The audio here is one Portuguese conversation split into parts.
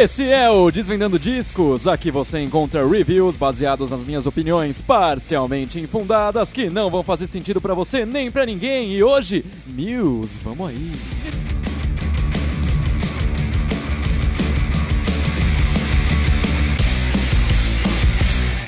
Esse é o Desvendando Discos. Aqui você encontra reviews baseados nas minhas opiniões parcialmente infundadas que não vão fazer sentido para você nem para ninguém. E hoje, Muse, vamos aí.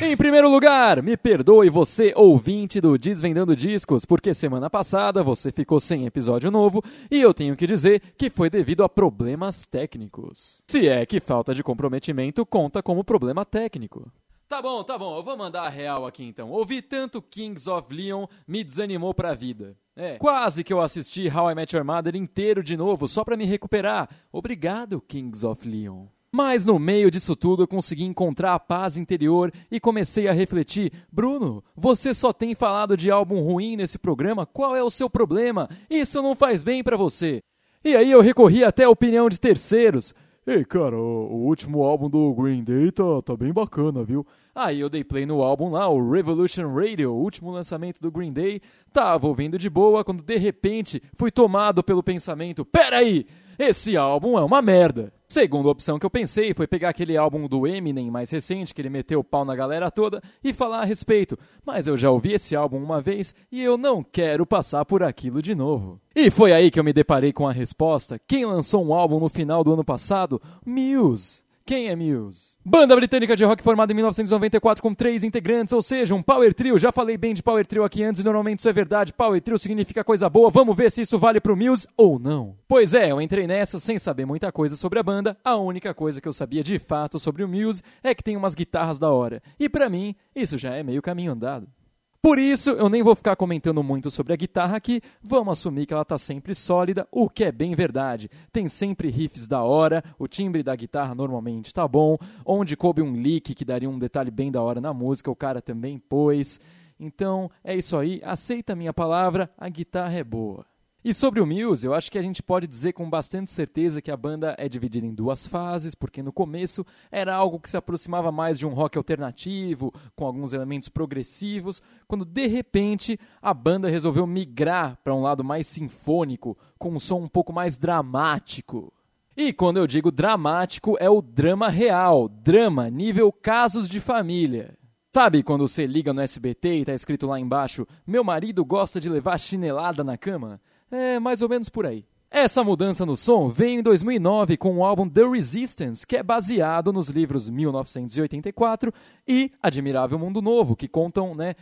Em primeiro lugar, me perdoe você, ouvinte do Desvendando Discos, porque semana passada você ficou sem episódio novo e eu tenho que dizer que foi devido a problemas técnicos. Se é que falta de comprometimento conta como problema técnico. Tá bom, tá bom, eu vou mandar a real aqui então. Ouvi tanto Kings of Leon, me desanimou pra vida. É, quase que eu assisti How I Met Your Mother inteiro de novo, só pra me recuperar. Obrigado, Kings of Leon. Mas no meio disso tudo eu consegui encontrar a paz interior e comecei a refletir: Bruno, você só tem falado de álbum ruim nesse programa, qual é o seu problema? Isso não faz bem para você. E aí eu recorri até a opinião de terceiros. Ei, cara, o último álbum do Green Day tá, tá bem bacana, viu? Aí eu dei play no álbum lá, o Revolution Radio, o último lançamento do Green Day. Tava ouvindo de boa quando de repente fui tomado pelo pensamento: peraí, esse álbum é uma merda. Segunda opção que eu pensei foi pegar aquele álbum do Eminem mais recente, que ele meteu o pau na galera toda, e falar a respeito. Mas eu já ouvi esse álbum uma vez e eu não quero passar por aquilo de novo. E foi aí que eu me deparei com a resposta: quem lançou um álbum no final do ano passado? Muse. Quem é Muse? Banda britânica de rock formada em 1994 com três integrantes, ou seja, um power trio. Já falei bem de power trio aqui antes e normalmente isso é verdade. Power trio significa coisa boa. Vamos ver se isso vale pro Muse ou não. Pois é, eu entrei nessa sem saber muita coisa sobre a banda. A única coisa que eu sabia de fato sobre o Muse é que tem umas guitarras da hora. E para mim, isso já é meio caminho andado. Por isso, eu nem vou ficar comentando muito sobre a guitarra aqui, vamos assumir que ela está sempre sólida, o que é bem verdade. Tem sempre riffs da hora, o timbre da guitarra normalmente está bom, onde coube um lick que daria um detalhe bem da hora na música, o cara também pôs. Então, é isso aí, aceita a minha palavra, a guitarra é boa. E sobre o Muse, eu acho que a gente pode dizer com bastante certeza que a banda é dividida em duas fases, porque no começo era algo que se aproximava mais de um rock alternativo, com alguns elementos progressivos, quando de repente a banda resolveu migrar para um lado mais sinfônico, com um som um pouco mais dramático. E quando eu digo dramático, é o drama real, drama nível casos de família. Sabe quando você liga no SBT e tá escrito lá embaixo: Meu marido gosta de levar chinelada na cama? É mais ou menos por aí. Essa mudança no som veio em 2009 com o álbum The Resistance, que é baseado nos livros 1984 e Admirável Mundo Novo, que contam né,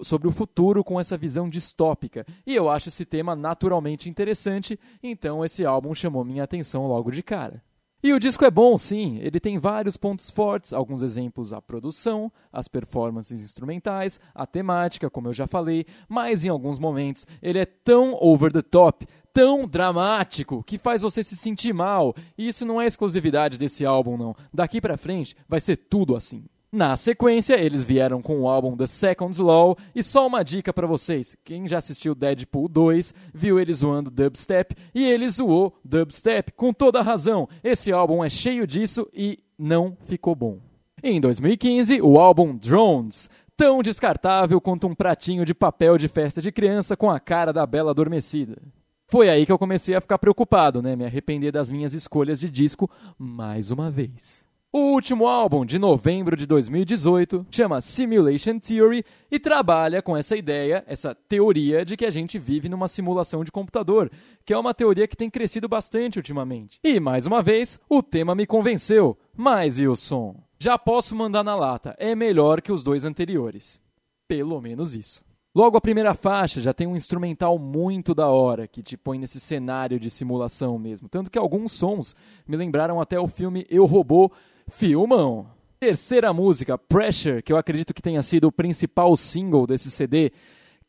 sobre o futuro com essa visão distópica. E eu acho esse tema naturalmente interessante, então esse álbum chamou minha atenção logo de cara. E o disco é bom, sim. Ele tem vários pontos fortes, alguns exemplos a produção, as performances instrumentais, a temática, como eu já falei, mas em alguns momentos ele é tão over the top, tão dramático, que faz você se sentir mal. E isso não é exclusividade desse álbum, não. Daqui para frente vai ser tudo assim. Na sequência, eles vieram com o álbum The Second Law, e só uma dica para vocês: quem já assistiu Deadpool 2 viu ele zoando dubstep e ele zoou dubstep com toda a razão. Esse álbum é cheio disso e não ficou bom. Em 2015, o álbum Drones, tão descartável quanto um pratinho de papel de festa de criança com a cara da Bela Adormecida. Foi aí que eu comecei a ficar preocupado, né? Me arrepender das minhas escolhas de disco mais uma vez. O último álbum, de novembro de 2018, chama Simulation Theory e trabalha com essa ideia, essa teoria de que a gente vive numa simulação de computador, que é uma teoria que tem crescido bastante ultimamente. E, mais uma vez, o tema me convenceu. Mas e o som? Já posso mandar na lata, é melhor que os dois anteriores. Pelo menos isso. Logo a primeira faixa já tem um instrumental muito da hora, que te põe nesse cenário de simulação mesmo. Tanto que alguns sons me lembraram até o filme Eu Robô, Filmão! Terceira música, Pressure, que eu acredito que tenha sido o principal single desse CD.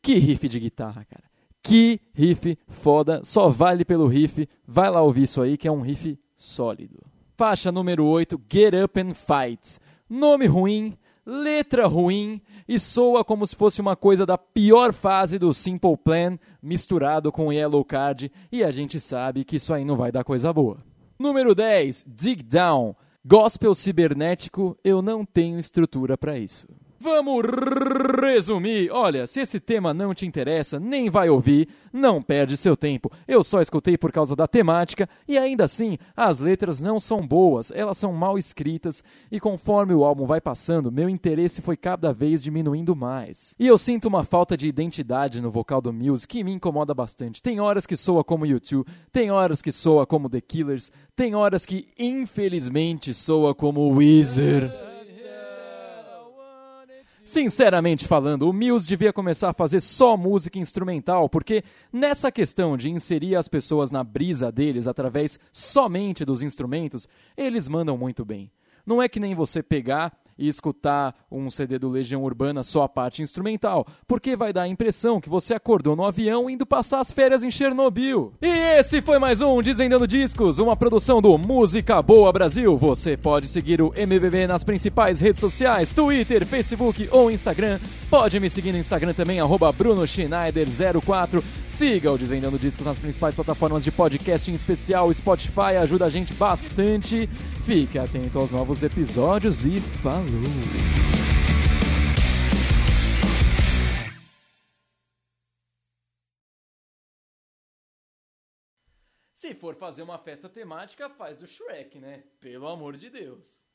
Que riff de guitarra, cara. Que riff foda, só vale pelo riff. Vai lá ouvir isso aí, que é um riff sólido. Faixa número 8, Get Up and Fight. Nome ruim, letra ruim e soa como se fosse uma coisa da pior fase do Simple Plan misturado com Yellow Card e a gente sabe que isso aí não vai dar coisa boa. Número 10, Dig Down. Gospel cibernético, eu não tenho estrutura para isso. Vamos resumir. Olha, se esse tema não te interessa, nem vai ouvir, não perde seu tempo. Eu só escutei por causa da temática e ainda assim, as letras não são boas, elas são mal escritas e conforme o álbum vai passando, meu interesse foi cada vez diminuindo mais. E eu sinto uma falta de identidade no vocal do Muse que me incomoda bastante. Tem horas que soa como U2, tem horas que soa como The Killers, tem horas que infelizmente soa como Weezer. Sinceramente falando, o Muse devia começar a fazer só música instrumental, porque nessa questão de inserir as pessoas na brisa deles através somente dos instrumentos, eles mandam muito bem. Não é que nem você pegar e escutar um CD do Legião Urbana só a parte instrumental, porque vai dar a impressão que você acordou no avião indo passar as férias em Chernobyl. E esse foi mais um Dizendando Discos, uma produção do Música Boa Brasil. Você pode seguir o MBB nas principais redes sociais, Twitter, Facebook ou Instagram. Pode me seguir no Instagram também, BrunoSchneider04. Siga o Dizendando Discos nas principais plataformas de podcast, em especial Spotify, ajuda a gente bastante. Fique atento aos novos episódios e falou! Se for fazer uma festa temática, faz do Shrek, né? Pelo amor de Deus.